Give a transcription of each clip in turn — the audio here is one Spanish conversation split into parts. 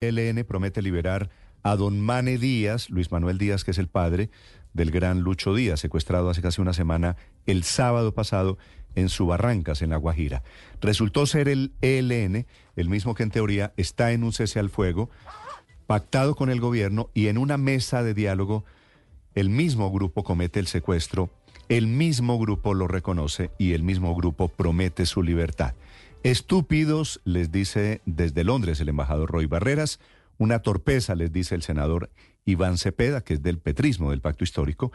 ELN promete liberar a don Mane Díaz, Luis Manuel Díaz, que es el padre del gran Lucho Díaz, secuestrado hace casi una semana el sábado pasado en Subarrancas, en La Guajira. Resultó ser el ELN, el mismo que en teoría está en un cese al fuego, pactado con el gobierno y en una mesa de diálogo el mismo grupo comete el secuestro, el mismo grupo lo reconoce y el mismo grupo promete su libertad. Estúpidos, les dice desde Londres el embajador Roy Barreras, una torpeza, les dice el senador Iván Cepeda, que es del petrismo del pacto histórico,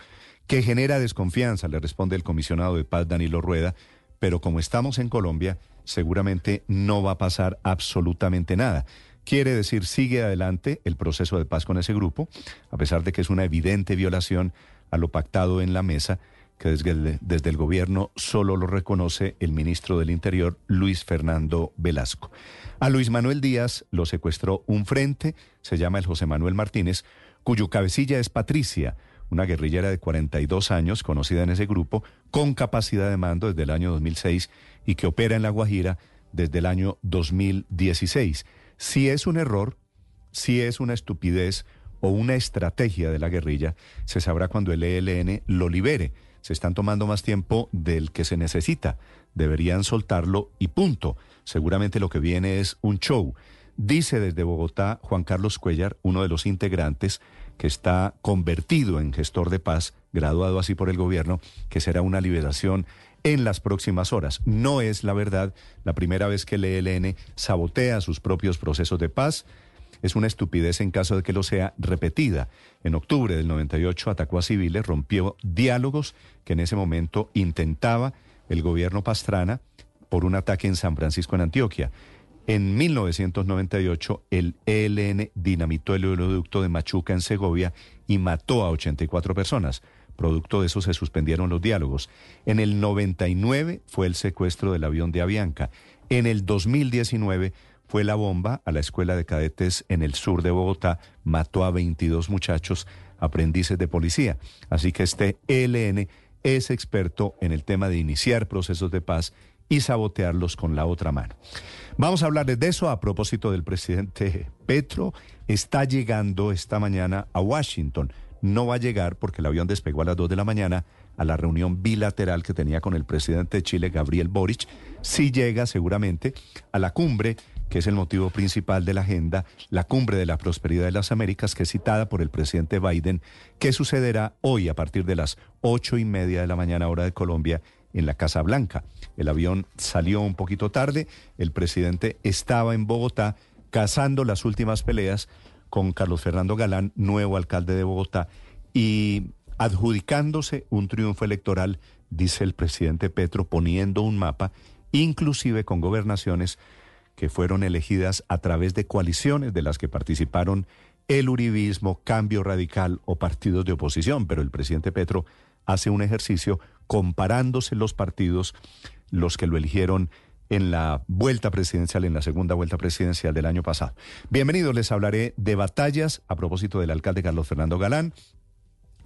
que genera desconfianza, le responde el comisionado de paz Danilo Rueda, pero como estamos en Colombia, seguramente no va a pasar absolutamente nada. Quiere decir, sigue adelante el proceso de paz con ese grupo, a pesar de que es una evidente violación a lo pactado en la mesa que desde el, gobierno solo lo reconoce el ministro del Interior, Luis Fernando Velasco. A Luis Manuel Díaz lo secuestró un frente, se llama el José Manuel Martínez, cuyo cabecilla es Patricia, una guerrillera de 42 años conocida en ese grupo, con capacidad de mando desde el año 2006 y que opera en La Guajira desde el año 2016. Si es un error, si es una estupidez o una estrategia de la guerrilla, se sabrá cuando el ELN lo libere se están tomando más tiempo del que se necesita. Deberían soltarlo y punto. Seguramente lo que viene es un show. Dice desde Bogotá Juan Carlos Cuellar, uno de los integrantes que está convertido en gestor de paz, graduado así por el gobierno, que será una liberación en las próximas horas. No es la verdad la primera vez que el ELN sabotea sus propios procesos de paz es una estupidez en caso de que lo sea repetida. En octubre del 98 atacó a civiles, rompió diálogos que en ese momento intentaba el gobierno Pastrana por un ataque en San Francisco, en Antioquia. En 1998, el ELN dinamitó el oleoducto de Machuca en Segovia y mató a 84 personas. Producto de eso se suspendieron los diálogos. En el 99 fue el secuestro del avión de Avianca. En el 2019 fue la bomba a la escuela de cadetes en el sur de Bogotá, mató a 22 muchachos, aprendices de policía. Así que este ELN es experto en el tema de iniciar procesos de paz y sabotearlos con la otra mano. Vamos a hablarles de eso a propósito del presidente Petro. Está llegando esta mañana a Washington. No va a llegar porque el avión despegó a las 2 de la mañana a la reunión bilateral que tenía con el presidente de Chile, Gabriel Boric. Sí llega seguramente a la cumbre que es el motivo principal de la agenda, la cumbre de la prosperidad de las Américas, que es citada por el presidente Biden, que sucederá hoy a partir de las ocho y media de la mañana hora de Colombia en la Casa Blanca. El avión salió un poquito tarde, el presidente estaba en Bogotá cazando las últimas peleas con Carlos Fernando Galán, nuevo alcalde de Bogotá, y adjudicándose un triunfo electoral, dice el presidente Petro, poniendo un mapa, inclusive con gobernaciones que fueron elegidas a través de coaliciones de las que participaron el Uribismo, Cambio Radical o partidos de oposición, pero el presidente Petro hace un ejercicio comparándose los partidos, los que lo eligieron en la vuelta presidencial, en la segunda vuelta presidencial del año pasado. Bienvenidos, les hablaré de batallas a propósito del alcalde Carlos Fernando Galán,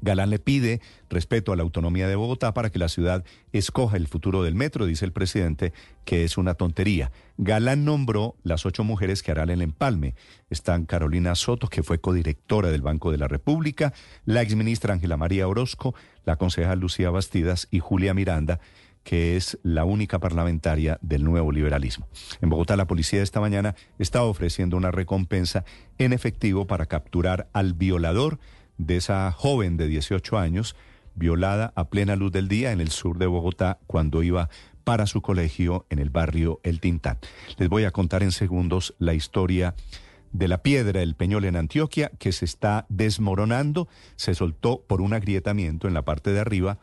Galán le pide respeto a la autonomía de Bogotá para que la ciudad escoja el futuro del metro, dice el presidente, que es una tontería. Galán nombró las ocho mujeres que harán el empalme. Están Carolina Soto, que fue codirectora del Banco de la República, la exministra Ángela María Orozco, la concejal Lucía Bastidas y Julia Miranda, que es la única parlamentaria del nuevo liberalismo. En Bogotá, la policía esta mañana está ofreciendo una recompensa en efectivo para capturar al violador de esa joven de 18 años violada a plena luz del día en el sur de Bogotá cuando iba para su colegio en el barrio El Tintán. Les voy a contar en segundos la historia de la piedra del Peñol en Antioquia que se está desmoronando, se soltó por un agrietamiento en la parte de arriba,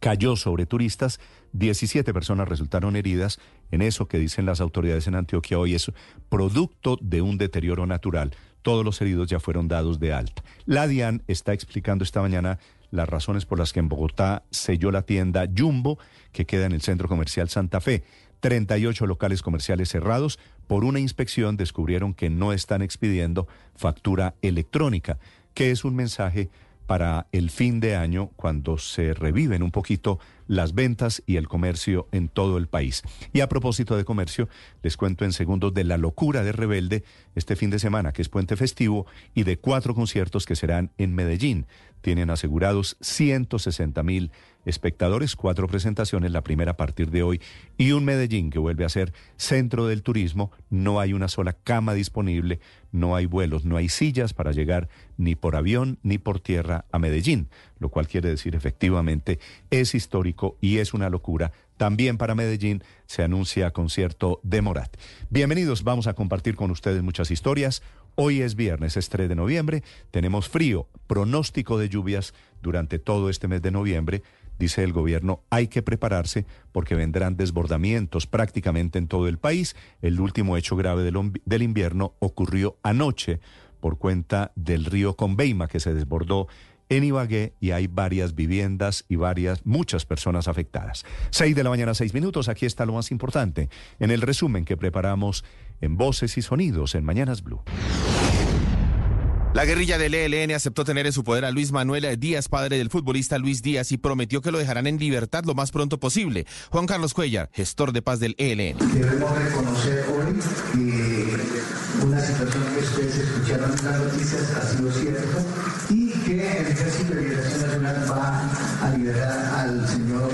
cayó sobre turistas, 17 personas resultaron heridas, en eso que dicen las autoridades en Antioquia hoy es producto de un deterioro natural todos los heridos ya fueron dados de alta. La DIAN está explicando esta mañana las razones por las que en Bogotá selló la tienda Jumbo, que queda en el centro comercial Santa Fe. 38 locales comerciales cerrados. Por una inspección descubrieron que no están expidiendo factura electrónica, que es un mensaje para el fin de año cuando se reviven un poquito las ventas y el comercio en todo el país. Y a propósito de comercio, les cuento en segundos de la locura de Rebelde este fin de semana, que es puente festivo, y de cuatro conciertos que serán en Medellín. Tienen asegurados 160 mil espectadores, cuatro presentaciones, la primera a partir de hoy, y un Medellín que vuelve a ser centro del turismo. No hay una sola cama disponible, no hay vuelos, no hay sillas para llegar ni por avión ni por tierra a Medellín, lo cual quiere decir efectivamente es histórico y es una locura. También para Medellín se anuncia concierto de Morat. Bienvenidos, vamos a compartir con ustedes muchas historias. Hoy es viernes, es 3 de noviembre, tenemos frío, pronóstico de lluvias durante todo este mes de noviembre. Dice el gobierno, hay que prepararse porque vendrán desbordamientos prácticamente en todo el país. El último hecho grave del, invierno ocurrió anoche por cuenta del río Conveima que se desbordó en Ibagué y hay varias viviendas y varias, muchas personas afectadas. Seis de la mañana, seis minutos, aquí está lo más importante en el resumen que preparamos en Voces y Sonidos en Mañanas Blue. La guerrilla del ELN aceptó tener en su poder a Luis Manuel Díaz, padre del futbolista Luis Díaz, y prometió que lo dejarán en libertad lo más pronto posible. Juan Carlos Cuellar, gestor de paz del ELN. Debemos reconocer hoy que una situación que ustedes escucharon en las noticias ha sido cierta y que el Ejército de Liberación Nacional va a liberar al señor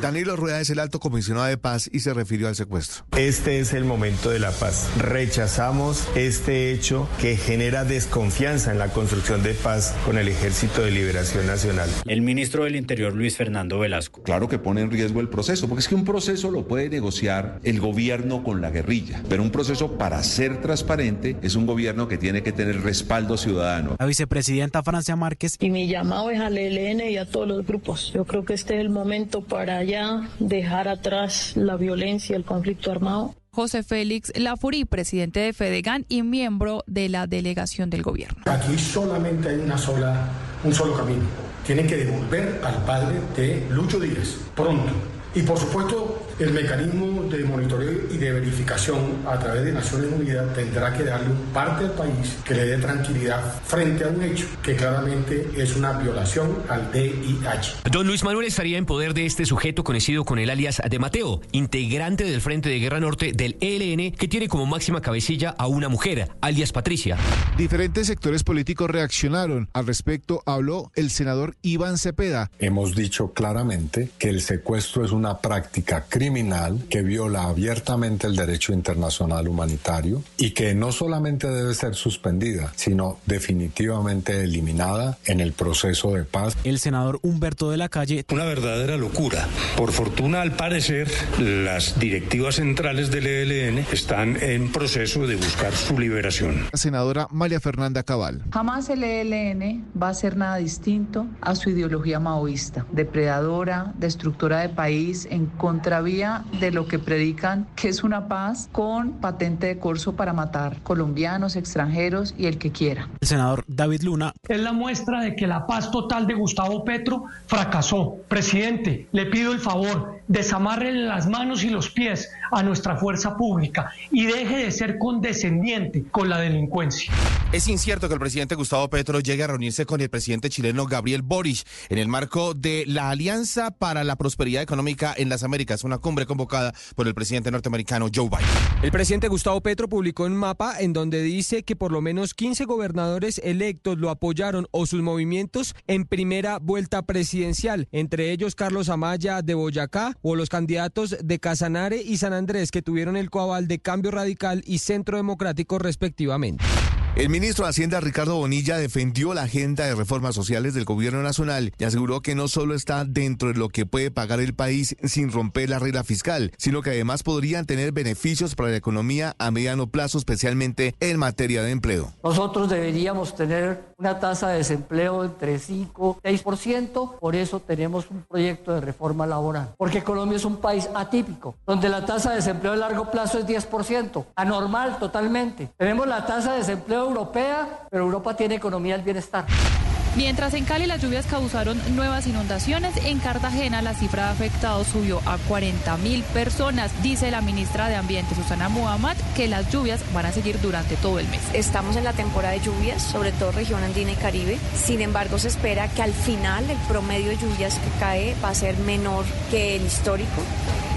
Danilo Rueda es el alto comisionado de paz y se refirió al secuestro. Este es el momento de la paz. Rechazamos este hecho que genera desconfianza en la construcción de paz con el Ejército de Liberación Nacional. El ministro del Interior, Luis Fernando Velasco. Claro que pone en riesgo el proceso, porque es que un proceso lo puede negociar el gobierno con la guerrilla, pero un proceso para ser transparente es un gobierno que tiene que tener respaldo ciudadano. La vicepresidenta Francia Márquez. Y mi llamado es al ELN y a todos los grupos. Yo creo que este es el momento para ya dejar atrás la violencia, el conflicto armado. José Félix Lafurí, presidente de Fedegan y miembro de la delegación del gobierno. Aquí solamente hay una sola, un solo camino. Tienen que devolver al padre de Lucho Díaz pronto. Y por supuesto, el mecanismo de monitoreo y de verificación a través de Naciones Unidas tendrá que darle un parte al país que le dé tranquilidad frente a un hecho que claramente es una violación al DIH. Don Luis Manuel estaría en poder de este sujeto conocido con el alias de Mateo, integrante del Frente de Guerra Norte del ELN, que tiene como máxima cabecilla a una mujer, alias Patricia. Diferentes sectores políticos reaccionaron. Al respecto habló el senador Iván Cepeda. Hemos dicho claramente que el secuestro es una práctica criminal criminal que viola abiertamente el derecho internacional humanitario y que no solamente debe ser suspendida, sino definitivamente eliminada en el proceso de paz. El senador Humberto de la Calle. Una verdadera locura. Por fortuna, al parecer, las directivas centrales del ELN están en proceso de buscar su liberación. La senadora María Fernanda Cabal. Jamás el ELN va a ser nada distinto a su ideología maoísta, depredadora, destructora de país, en contravía de lo que predican, que es una paz con patente de corso para matar colombianos, extranjeros y el que quiera. El senador David Luna. Es la muestra de que la paz total de Gustavo Petro fracasó. Presidente, le pido el favor, desamarre las manos y los pies a nuestra fuerza pública y deje de ser condescendiente con la delincuencia. Es incierto que el presidente Gustavo Petro llegue a reunirse con el presidente chileno Gabriel Boric en el marco de la Alianza para la Prosperidad Económica en las Américas, una cumbre convocada por el presidente norteamericano Joe Biden. El presidente Gustavo Petro publicó un mapa en donde dice que por lo menos 15 gobernadores electos lo apoyaron o sus movimientos en primera vuelta presidencial, entre ellos Carlos Amaya de Boyacá o los candidatos de Casanare y San Andrés que tuvieron el coaval de Cambio Radical y Centro Democrático respectivamente. El ministro de Hacienda, Ricardo Bonilla, defendió la agenda de reformas sociales del gobierno nacional y aseguró que no solo está dentro de lo que puede pagar el país sin romper la regla fiscal, sino que además podrían tener beneficios para la economía a mediano plazo, especialmente en materia de empleo. Nosotros deberíamos tener una tasa de desempleo entre 5 y 6%, por eso tenemos un proyecto de reforma laboral, porque Colombia es un país atípico, donde la tasa de desempleo a largo plazo es 10%, anormal totalmente. Tenemos la tasa de desempleo europea, pero Europa tiene economía del bienestar. Mientras en Cali las lluvias causaron nuevas inundaciones, en Cartagena la cifra de afectados subió a 40 mil personas. Dice la ministra de Ambiente, Susana Muhammad, que las lluvias van a seguir durante todo el mes. Estamos en la temporada de lluvias, sobre todo región andina y Caribe. Sin embargo, se espera que al final el promedio de lluvias que cae va a ser menor que el histórico,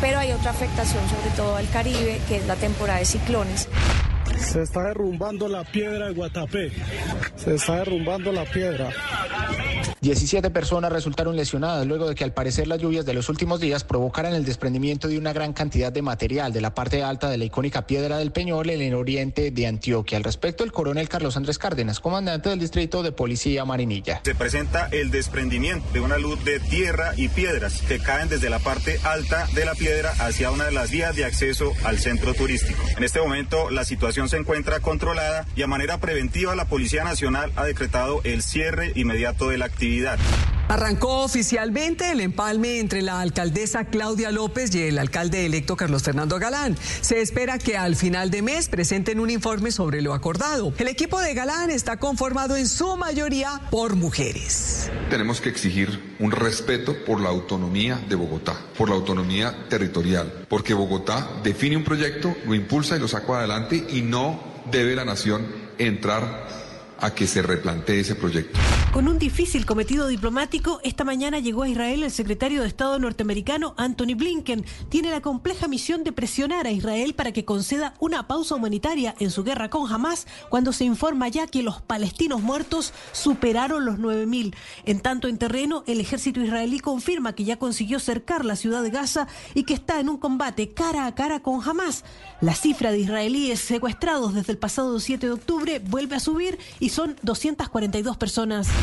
pero hay otra afectación sobre todo al Caribe, que es la temporada de ciclones. Se está derrumbando la piedra de Guatapé. Se está derrumbando la piedra. 17 personas resultaron lesionadas luego de que al parecer las lluvias de los últimos días provocaran el desprendimiento de una gran cantidad de material de la parte alta de la icónica Piedra del Peñol en el oriente de Antioquia. Al respecto, el coronel Carlos Andrés Cárdenas, comandante del distrito de Policía Marinilla. Se presenta el desprendimiento de una luz de tierra y piedras que caen desde la parte alta de la piedra hacia una de las vías de acceso al centro turístico. En este momento la situación se encuentra controlada y a manera preventiva la Policía Nacional ha decretado el cierre inmediato de la actividad. Arrancó oficialmente el empalme entre la alcaldesa Claudia López y el alcalde electo Carlos Fernando Galán. Se espera que al final de mes presenten un informe sobre lo acordado. El equipo de Galán está conformado en su mayoría por mujeres. Tenemos que exigir un respeto por la autonomía de Bogotá, por la autonomía territorial, porque Bogotá define un proyecto, lo impulsa y lo saca adelante y no debe la nación entrar a que se replantee ese proyecto. Con un difícil cometido diplomático, esta mañana llegó a Israel el secretario de Estado norteamericano Anthony Blinken. Tiene la compleja misión de presionar a Israel para que conceda una pausa humanitaria en su guerra con Hamas cuando se informa ya que los palestinos muertos superaron los 9.000. En tanto, en terreno, el ejército israelí confirma que ya consiguió cercar la ciudad de Gaza y que está en un combate cara a cara con Hamas. La cifra de israelíes secuestrados desde el pasado 7 de octubre vuelve a subir y son 242 personas.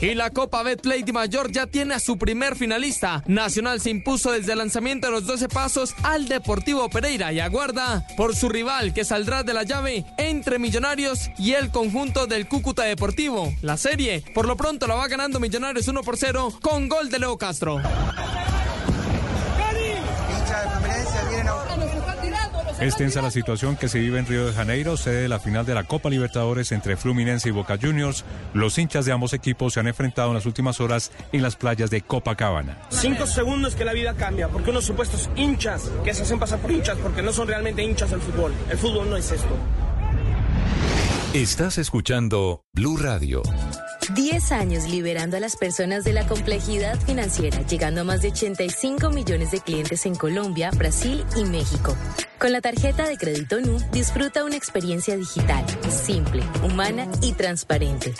Y la Copa Betplay de Mayor ya tiene a su primer finalista. Nacional se impuso desde el lanzamiento de los 12 pasos al Deportivo Pereira y aguarda por su rival que saldrá de la llave entre Millonarios y el conjunto del Cúcuta Deportivo. La serie por lo pronto la va ganando Millonarios 1 por 0 con gol de Leo Castro. Es tensa la situación que se vive en Río de Janeiro, sede de la final de la Copa Libertadores entre Fluminense y Boca Juniors. Los hinchas de ambos equipos se han enfrentado en las últimas horas en las playas de Copacabana. Cinco segundos que la vida cambia, porque unos supuestos hinchas que se hacen pasar por hinchas, porque no son realmente hinchas del fútbol. El fútbol no es esto. Estás escuchando Blue Radio. 10 años liberando a las personas de la complejidad financiera, llegando a más de 85 millones de clientes en Colombia, Brasil y México. Con la tarjeta de crédito NU, disfruta una experiencia digital, simple, humana y transparente.